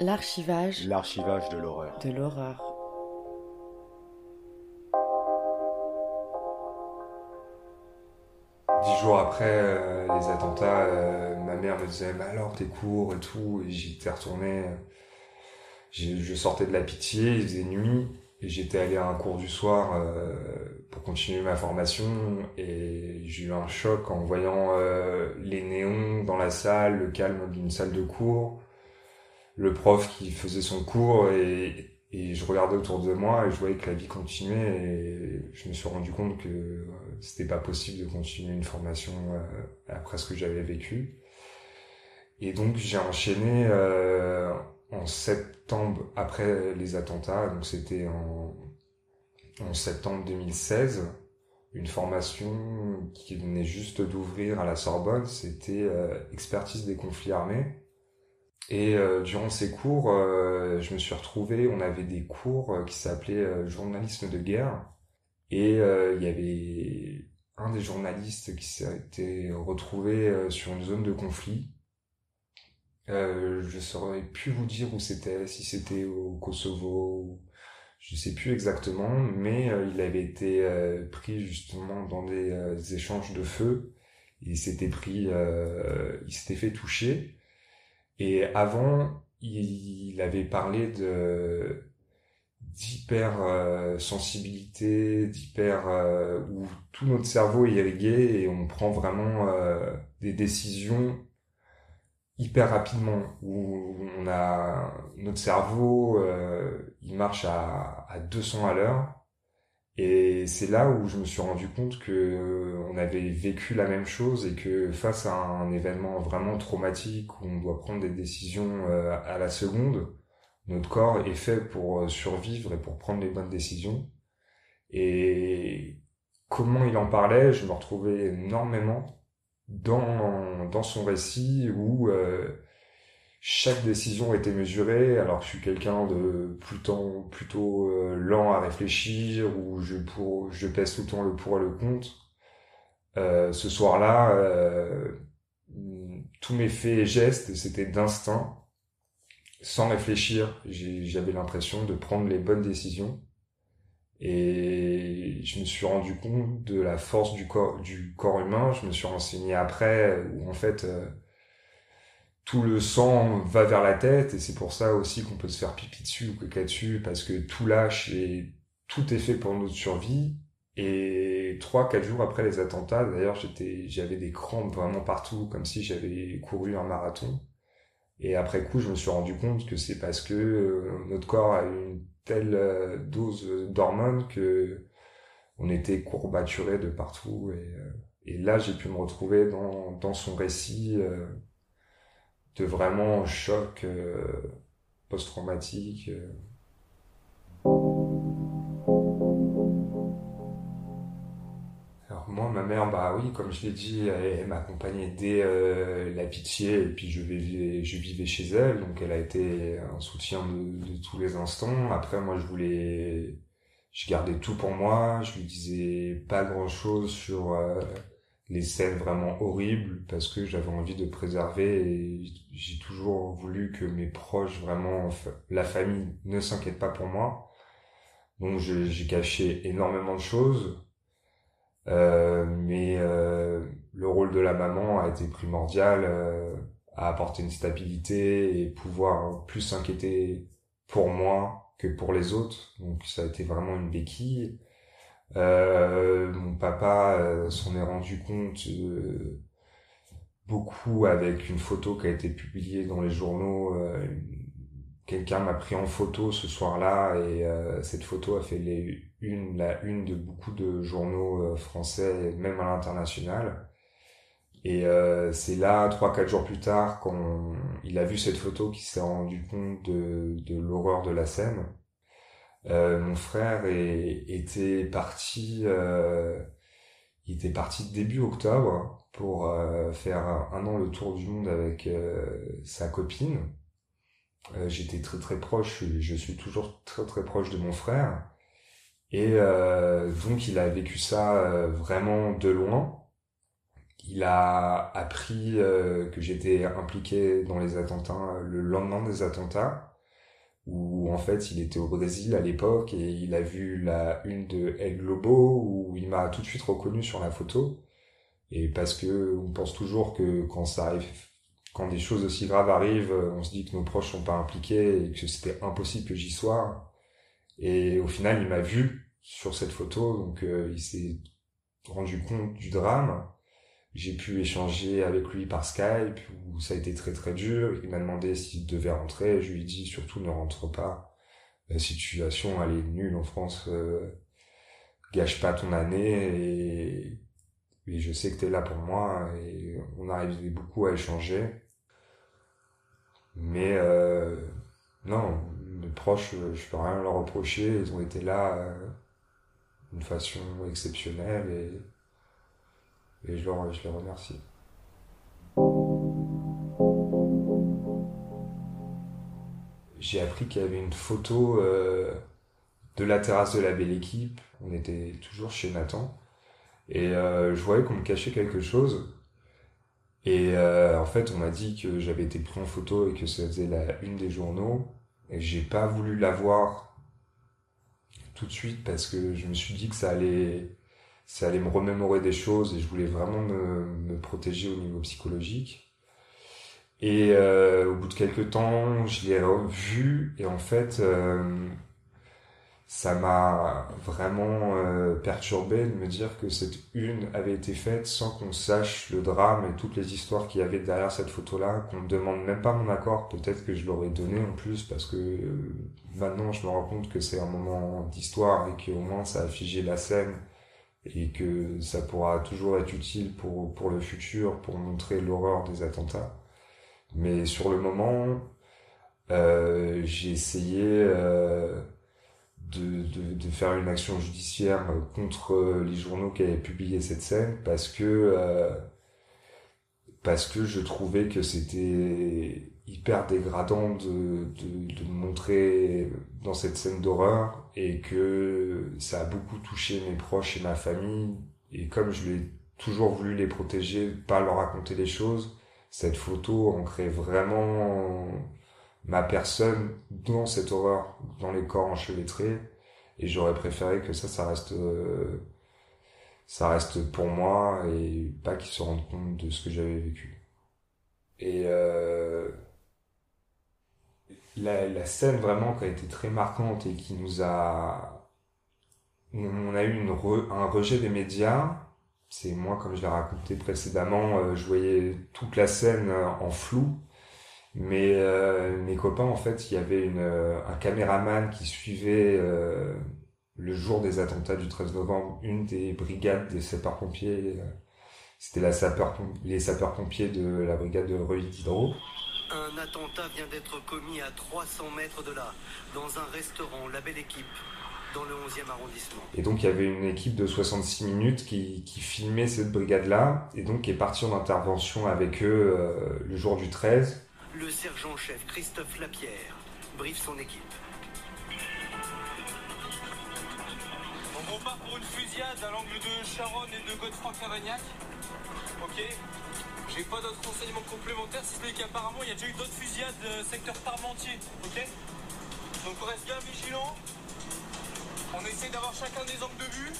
L'archivage L'archivage de l'horreur. de l'horreur. Dix jours après euh, les attentats, euh, ma mère me disait mais alors tes cours et tout, et j'étais retourné. je sortais de la pitié, il faisait nuit, et j'étais allé à un cours du soir euh, pour continuer ma formation, et j'ai eu un choc en voyant euh, les néons dans la salle, le calme d'une salle de cours, le prof qui faisait son cours, et, et je regardais autour de moi et je voyais que la vie continuait, et je me suis rendu compte que euh, c'était pas possible de continuer une formation euh, après ce que j'avais vécu. Et donc j'ai enchaîné euh, en septembre après les attentats, donc c'était en, septembre 2016, une formation qui venait juste d'ouvrir à la Sorbonne, c'était euh, expertise des conflits armés. Et euh, durant ces cours, euh, je me suis retrouvé, on avait des cours qui s'appelaient journalisme de guerre. Et il y avait un des journalistes qui s'était retrouvé sur une zone de conflit. Euh, je saurais plus vous dire où c'était, si c'était au Kosovo, je sais plus exactement, mais euh, il avait été euh, pris justement dans des euh, échanges de feu. Il s'était pris, il s'était fait toucher. Et avant, il avait parlé de d'hyper sensibilité, d'hyper où tout notre cerveau est irrigué et on prend vraiment des décisions hyper rapidement où on a notre cerveau euh, il marche à, à 200 à l'heure et c'est là où je me suis rendu compte que euh, on avait vécu la même chose et que face à un événement vraiment traumatique où on doit prendre des décisions euh, à la seconde notre corps est fait pour euh, survivre et pour prendre les bonnes décisions. Et comment il en parlait, je me retrouvais énormément dans, dans son récit où euh, chaque décision était mesurée, alors que je suis quelqu'un de plutôt, plutôt euh, lent à réfléchir, où je, pour, je pèse tout le temps le pour et le contre. Euh, ce soir-là, euh, tous mes faits et gestes, c'était d'instinct sans réfléchir, j'avais l'impression de prendre les bonnes décisions. Et je me suis rendu compte de la force du corps, du corps humain. Je me suis renseigné après, où en fait, euh, tout le sang va vers la tête, et c'est pour ça aussi qu'on peut se faire pipi dessus ou caca dessus, parce que tout lâche et tout est fait pour notre survie. Et trois, quatre jours après les attentats, d'ailleurs, j'étais, j'avais des crampes vraiment partout, comme si j'avais couru un marathon. Et après coup, je me suis rendu compte que c'est parce que euh, notre corps a une telle euh, dose d'hormones que on était courbaturé de partout. Et, euh, et là, j'ai pu me retrouver dans, dans son récit de vraiment choc post-traumatique. Moi, ma mère, bah oui, comme je l'ai dit, elle, m'accompagnait dès euh, la pitié et puis je vivais, je vivais chez elle, donc elle a été un soutien de, de tous les instants. Après, moi, je voulais, je gardais tout pour moi, je lui disais pas grand-chose sur euh, les scènes vraiment horribles parce que j'avais envie de préserver et j'ai toujours voulu que mes proches, vraiment, la famille, ne s'inquiète pas pour moi. Donc j'ai caché énormément de choses. Euh, mais euh, le rôle de la maman a été primordial euh, à apporter une stabilité et pouvoir plus s'inquiéter pour moi que pour les autres. Donc ça a été vraiment une béquille. Euh, mon papa s'en est rendu compte euh, beaucoup avec une photo qui a été publiée dans les journaux. Euh, Quelqu'un m'a pris en photo ce soir-là et euh, cette photo a fait les une, la une de beaucoup de journaux euh, français, même à l'international. Et euh, c'est là, trois, quatre jours plus tard, quand il a vu cette photo, qu'il s'est rendu compte de, de l'horreur de la scène. Euh, mon frère est- était parti, euh, il était parti début octobre pour euh, faire un, un an le tour du monde avec sa copine. Euh, J'étais très très proche, je suis toujours très très proche de mon frère. Et euh, donc il a vécu ça euh, vraiment de loin. il a appris euh, que j'étais impliqué dans les attentats le lendemain des attentats, où en fait il était au Brésil à l'époque et il a vu la une de El Globo où il m'a tout de suite reconnu sur la photo. Et parce que on pense toujours que quand ça arrive, quand des choses aussi graves arrivent, on se dit que nos proches sont pas impliqués et que c'était impossible que j'y sois. Et au final, il m'a vu sur cette photo, donc euh, il s'est rendu compte du drame. J'ai pu échanger avec lui par Skype, où ça a été très très dur. Il m'a demandé s'il devait rentrer. Je lui ai dit surtout ne rentre pas. La situation elle est nulle en France. Euh, gâche pas ton année et, je sais que tu es là pour moi et on arrivait beaucoup à échanger. Mais euh, non, mes proches, je peux rien leur reprocher. Ils ont été là euh, d'une façon exceptionnelle et et je, leur, je les remercie. J'ai appris qu'il y avait une photo euh, de la terrasse de la belle équipe. On était toujours chez Nathan. Et euh, je voyais qu'on me cachait quelque chose. Et euh, en fait, on m'a dit que j'avais été pris en photo et que ça faisait la une des journaux. Et j'ai pas voulu la voir tout de suite parce que je me suis dit que ça allait ça allait me remémorer des choses et je voulais vraiment me, me protéger au niveau psychologique. Et euh, au bout de quelques temps, je l'ai revu et en fait, euh, ça m'a vraiment euh, perturbé de me dire que cette une avait été faite sans qu'on sache le drame et toutes les histoires qu'il y avait derrière cette photo-là, qu'on ne demande même pas mon accord. Peut-être que je l'aurais donné en plus parce que euh, maintenant je me rends compte que c'est un moment d'histoire et qu'au moins ça a figé la scène et que ça pourra toujours être utile pour, pour le futur, pour montrer l'horreur des attentats. Mais sur le moment, euh, j'ai essayé euh, de, de, de, faire une action judiciaire contre les journaux qui avaient publié cette scène parce que euh, parce que je trouvais que c'était hyper dégradant de, de, de montrer dans cette scène d'horreur et que ça a beaucoup touché mes proches et ma famille. Et comme je l'ai toujours voulu les protéger, pas leur raconter les choses, cette photo ancrait vraiment ma personne dans cette horreur, dans les corps enchevêtrés et j'aurais préféré que ça, ça reste ça reste pour moi et pas qu'ils se rendent compte de ce que j'avais vécu. Et euh, la, scène vraiment qui a été très marquante et qui nous a... On a eu un rejet des médias. C'est moi, comme je l'ai raconté précédemment, euh, je voyais toute la scène euh, en flou. Mais euh, mes copains, en fait, il y avait une, un caméraman qui suivait le jour des attentats du 13 novembre une des brigades des sapeurs-pompiers. C'était la sapeur les sapeurs-pompiers de la brigade de Reuil Diderot. Un attentat vient d'être commis à 300 mètres de là, dans un restaurant, la belle équipe, dans le 11e arrondissement. Et donc il y avait une équipe de 66 minutes qui, qui filmait cette brigade-là, et donc qui est partie en intervention avec eux euh, le jour du 13. Le sergent-chef Christophe Lapierre briefe son équipe. On part pour une fusillade à l'angle de Charonne et de Godefroy-Cavagnac. Ok j'ai pas d'autres renseignements complémentaires, si ce n'est qu'apparemment il y a déjà eu d'autres fusillades euh, secteur Parmentier, ok Donc on reste bien vigilant. On essaie d'avoir chacun des angles de vue.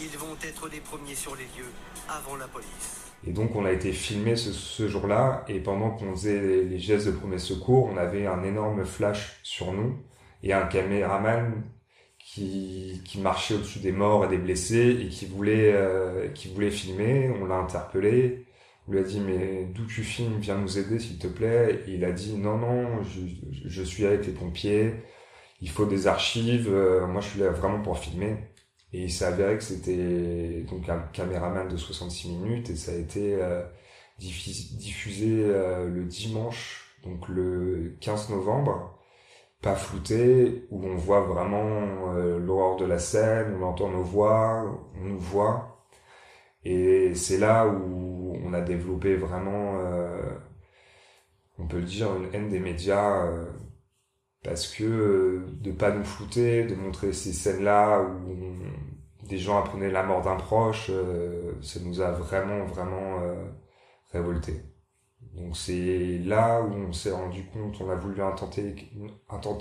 Ils vont être les premiers sur les lieux, avant la police. Et donc on a été filmé ce, ce jour-là, et pendant qu'on faisait les, gestes de premier secours, on avait un énorme flash sur nous, et un caméraman qui, qui marchait au-dessus des morts et des blessés et qui voulait, euh, qui voulait filmer. On l'a interpellé. On lui a dit mais d'où tu filmes? Viens nous aider s'il te plaît. Et il a dit non non, je, je suis avec les pompiers. Il faut des archives. Euh, moi je suis là vraiment pour filmer. Et il s'est avéré que c'était donc un caméraman de 66 minutes et ça a été euh, diffusé euh, le dimanche, donc le 15 novembre pas flouté, où on voit vraiment euh, l'horreur de la scène, on entend nos voix, on nous voit. Et c'est là où on a développé vraiment, euh, on peut le dire, une haine des médias, euh, parce que de pas nous flouter, de montrer ces scènes-là où des gens apprenaient la mort d'un proche, ça nous a vraiment, vraiment révolté. Donc c'est là où on s'est rendu compte, on a voulu intenter,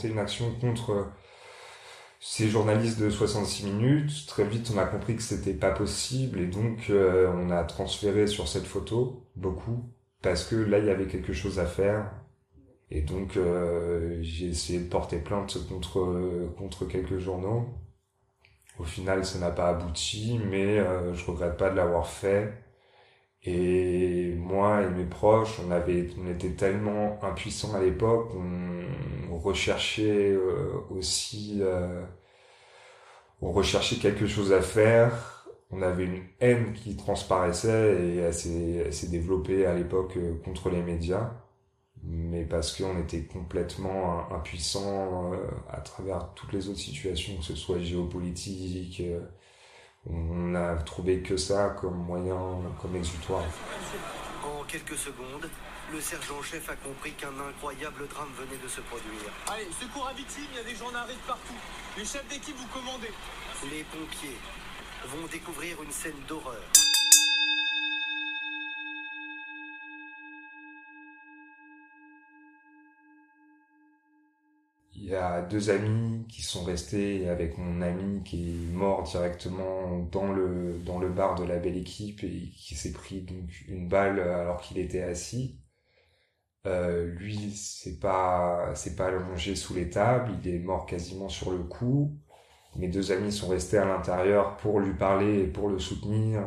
une action contre ces journalistes de 66 minutes. Très vite, on a compris que c'était pas possible et donc euh, on a transféré sur cette photo beaucoup parce que là, il y avait quelque chose à faire. Et donc euh, j'ai essayé de porter plainte contre contre quelques journaux. Au final, ça n'a pas abouti, mais euh, je regrette pas de l'avoir fait et moi et mes proches, on avait, on était tellement impuissants à l'époque, on, recherchait euh, aussi, euh, on recherchait quelque chose à faire. On avait une haine qui transparaissait et elle s'est, développée à l'époque euh, contre les médias, mais parce qu'on était complètement impuissants à travers toutes les autres situations, que ce soit géopolitique on a trouvé que ça comme moyen, comme exutoire. En quelques secondes, le sergent-chef a compris qu'un incroyable drame venait de se produire. Allez, secours à victime, il y a des gens arrivent partout. Les chefs d'équipe vous commandez. Les pompiers vont découvrir une scène d'horreur. Il y a deux amis qui sont restés avec mon ami qui est mort directement dans le dans le bar de la belle équipe et qui s'est pris donc une balle alors qu'il était assis. Euh, lui, c'est pas c'est pas allongé sous les tables, il est mort quasiment sur le coup. Mes deux amis sont restés à l'intérieur pour lui parler et pour le soutenir.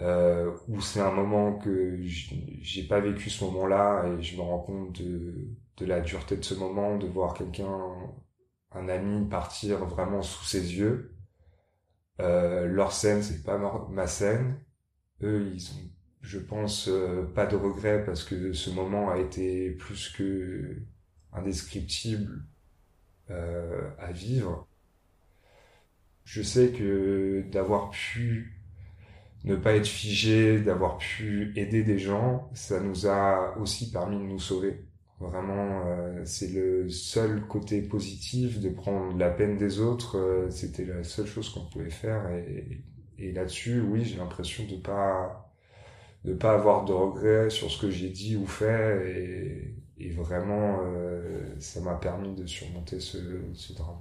Euh, où c'est un moment que j'ai pas vécu ce moment-là et je me rends compte de de la dureté de ce moment, de voir quelqu'un, un ami partir vraiment sous ses yeux. Euh, leur scène, c'est pas ma scène. Eux, ils ont, je pense, euh, pas de regrets parce que ce moment a été plus que indescriptible euh, à vivre. Je sais que d'avoir pu ne pas être figé, d'avoir pu aider des gens, ça nous a aussi permis de nous sauver. Vraiment, euh, c'est le seul côté positif de prendre la peine des autres. Euh, c'était la seule chose qu'on pouvait faire. Et, et là-dessus, oui, j'ai l'impression de pas de pas avoir de regrets sur ce que j'ai dit ou fait. Et, et vraiment, euh, ça m'a permis de surmonter ce, ce drame.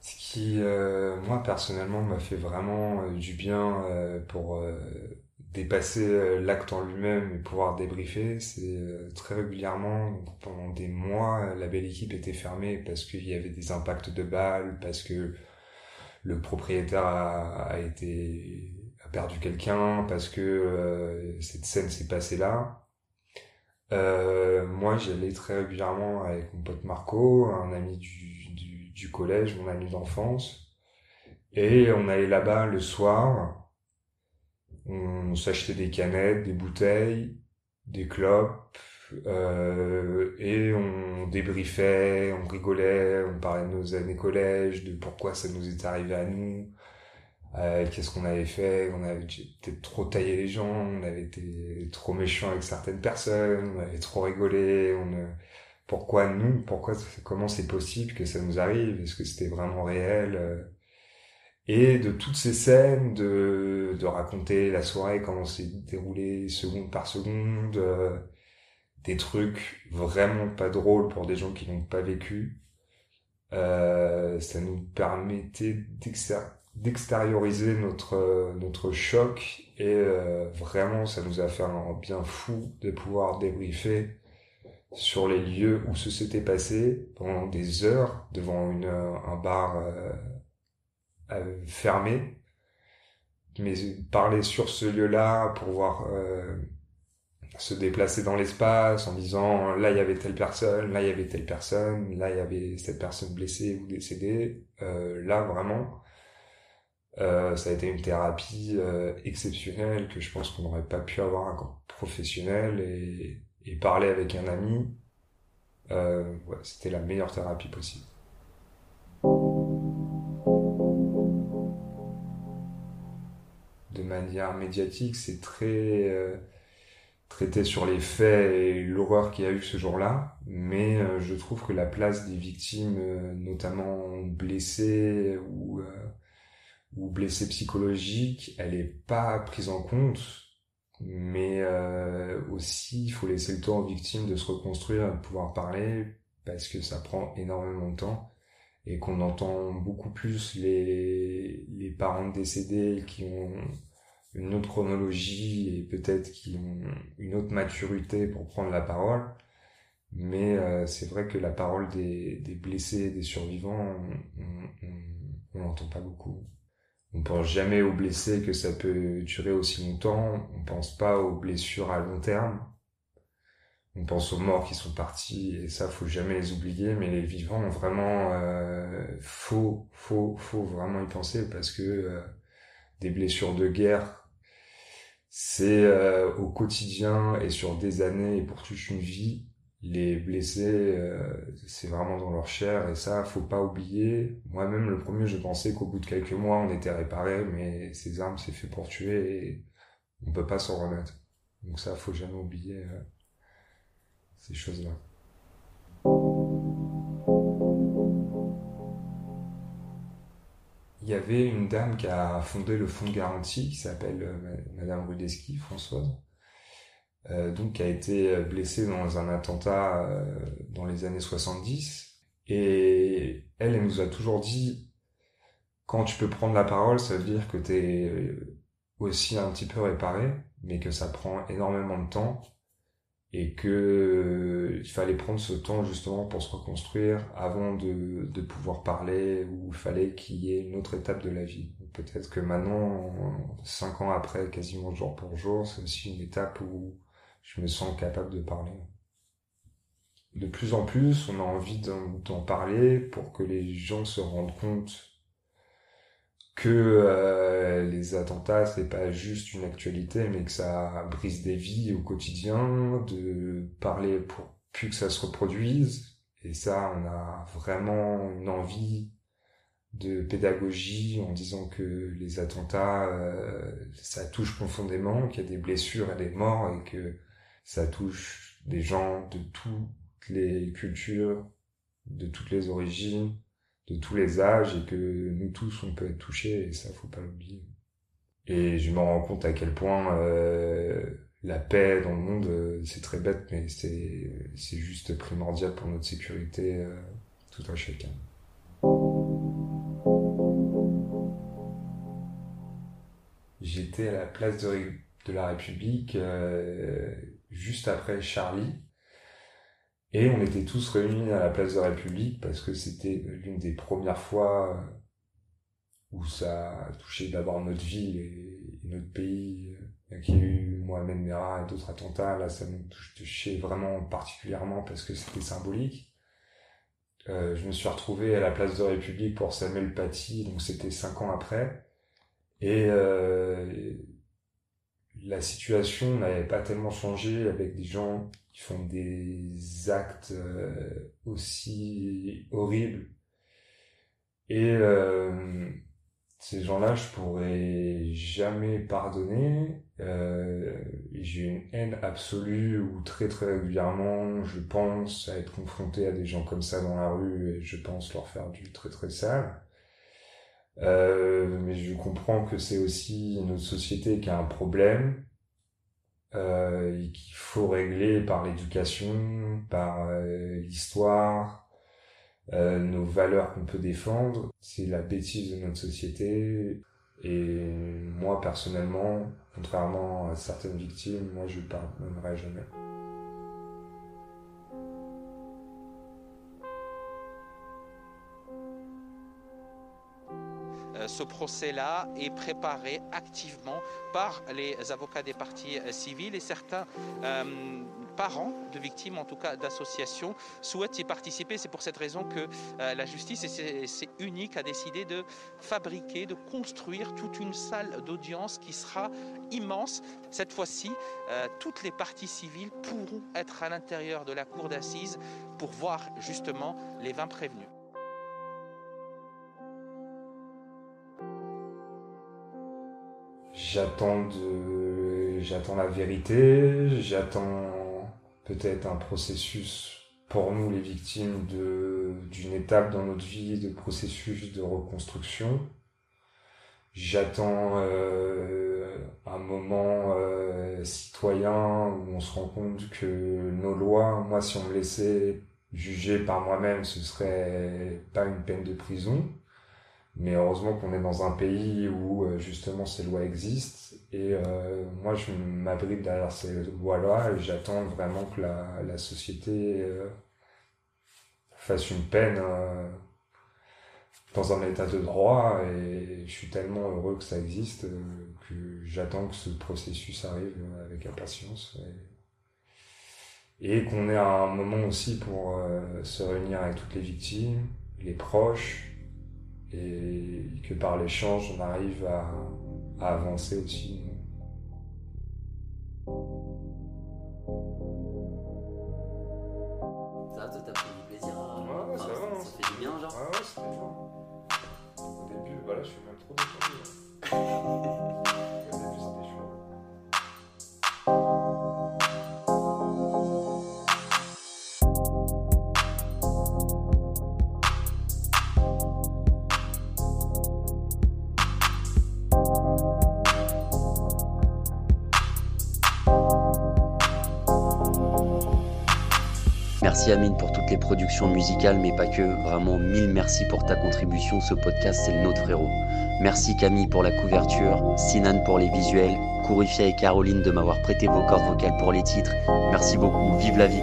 Ce qui, moi personnellement, m'a fait vraiment du bien pour dépasser euh, l'acte en lui-même et pouvoir débriefer, c'est euh, très régulièrement, pendant des mois, la belle équipe était fermée parce qu'il y avait des impacts de balles, parce que le propriétaire a, été a perdu quelqu'un, parce que euh, cette scène s'est passée là. Euh, moi, j'allais très régulièrement avec mon pote Marco, un ami du, du, du collège, mon ami d'enfance, et on allait là-bas le soir on s'achetait des canettes, des bouteilles, des clopes, euh, et on débriefait, on rigolait, on parlait de nos années collège, de pourquoi ça nous était arrivé à nous, euh, qu'est-ce qu'on avait fait, on avait peut-être trop taillé les gens, on avait été trop méchants avec certaines personnes, on avait trop rigolé, on pourquoi nous, pourquoi, comment c'est possible que ça nous arrive, est-ce que c'était vraiment réel, euh, et de toutes ces scènes, de, de raconter la soirée, comment s'est déroulé seconde par seconde, euh, des trucs vraiment pas drôles pour des gens qui n'ont pas vécu. Euh, ça nous permettait d'extérioriser notre notre choc et euh, vraiment ça nous a fait un bien fou de pouvoir débriefer sur les lieux où ce s'était passé pendant des heures devant une un bar euh, fermé. Mais parler sur ce lieu-là pour voir euh, se déplacer dans l'espace en disant là il y avait telle personne, là il y avait telle personne, là il y avait cette personne blessée ou décédée. Euh, là vraiment, euh, ça a été une thérapie euh, exceptionnelle que je pense qu'on n'aurait pas pu avoir un professionnel et, et parler avec un ami. Euh, ouais, c'était la meilleure thérapie possible. Manière médiatique, c'est très euh, traité sur les faits et l'horreur qu'il y a eu ce jour-là, mais euh, je trouve que la place des victimes, euh, notamment blessées ou ou blessé psychologique, elle est pas prise en compte, mais aussi il faut laisser le temps aux victimes de se reconstruire, de pouvoir parler, parce que ça prend énormément de temps et qu'on entend beaucoup plus les, les parents décédés qui ont une autre chronologie et peut-être qui ont une autre maturité pour prendre la parole. Mais euh, c'est vrai que la parole des, des blessés, des survivants, on n'entend pas beaucoup. On pense jamais aux blessés que ça peut durer aussi longtemps. On pense pas aux blessures à long terme. On pense aux morts qui sont partis et ça faut jamais les oublier. Mais les vivants, vraiment, euh, faut, faut, faut vraiment y penser parce que euh, des blessures de guerre, c'est euh, au quotidien et sur des années et pour toute une vie les blessés, euh, c'est vraiment dans leur chair et ça, faut pas oublier. Moi-même, le premier, je pensais qu'au bout de quelques mois, on était réparé, mais ces armes, c'est fait pour tuer et on peut pas s'en remettre. Donc ça, faut jamais oublier euh, ces choses-là. Il y avait une dame qui a fondé le fonds de garantie qui s'appelle euh, Madame Rudeski, Françoise euh, donc qui a été blessée dans un attentat euh, dans les années 70. Et elle, elle nous a toujours dit, quand tu peux prendre la parole, ça veut dire que tu es euh, aussi un petit peu réparé, mais que ça prend énormément de temps et que il fallait prendre ce temps justement pour se reconstruire avant de, de pouvoir parler ou il fallait qu'il y ait une autre étape de la vie. Peut-être que maintenant, cinq ans après, quasiment jour pour jour, c'est aussi une étape où je me sens capable de parler. De plus en plus, on a envie d'en parler pour que les gens se rendent compte que euh, les attentats c'est pas juste une actualité mais que ça brise des vies au quotidien de parler pour plus que ça se reproduise. Et ça on a vraiment une envie de pédagogie en disant que les attentats euh, ça touche profondément qu'il y a des blessures et des morts et que ça touche des gens de toutes les cultures, de toutes les origines, de tous les âges et que nous tous on peut être touchés et ça faut pas l'oublier. Et je me rends compte à quel point euh, la paix dans le monde, euh, c'est très bête, mais c'est c'est juste primordial pour notre sécurité euh, tout un chacun. J'étais à la place de, de la République euh, juste après Charlie. Et on était tous réunis à la place de la République parce que c'était l'une des premières fois où ça a touché d'abord notre ville et, notre pays. Il y a eu Mohamed Merah et d'autres attentats. Là, ça nous touchait vraiment particulièrement parce que c'était symbolique. Euh, je me suis retrouvé à la place de la République pour Samuel Paty, donc c'était cinq ans après. Et euh, la situation n'avait pas tellement changé avec des gens qui font des actes euh, aussi horribles. Et euh, ces gens-là, je pourrais jamais pardonner. Euh, J'ai une haine absolue ou très très régulièrement, je pense à être confronté à des gens comme ça dans la rue et je pense leur faire du très très sale. Euh, mais je comprends que c'est aussi notre société qui a un problème euh, et qu'il faut régler par l'éducation, par euh, l'histoire, euh, nos valeurs qu'on peut défendre. C'est la bêtise de notre société. Et moi personnellement, contrairement à certaines victimes, moi je pardonnerai jamais. Ce procès-là est préparé activement par les avocats des parties euh, civiles et certains euh, parents de victimes, en tout cas d'associations, souhaitent y participer. C'est pour cette raison que la justice, et c'est unique, a décidé de fabriquer, de construire toute une salle d'audience qui sera immense. Cette fois-ci, toutes les parties civiles pourront être à l'intérieur de la cour d'assises pour voir justement les 20 prévenus. J'attends de, j'attends la vérité, j'attends peut-être un processus pour nous les victimes de, d'une étape dans notre vie, de processus de reconstruction. j'attends un moment citoyen où on se rend compte que nos lois, moi si on me laissait juger par moi-même, ce serait pas une peine de prison. Mais heureusement qu'on est dans un pays où justement ces lois existent. Et moi, je m'abrite derrière ces lois-là et j'attends vraiment que la, la société fasse une peine euh, dans un état de droit et je suis tellement heureux que ça existe euh, que j'attends que ce processus arrive avec impatience et, et qu'on ait un moment aussi pour euh, se réunir avec toutes les victimes, les proches et que par l'échange on arrive à, avancer aussi. Musicales, mais pas que. Vraiment, mille merci pour ta contribution. Ce podcast, c'est le nôtre frérot. Merci Camille pour la couverture, Sinan pour les visuels, Kourifia et Caroline de m'avoir prêté vos cordes vocales pour les titres. Merci beaucoup, vive la vie.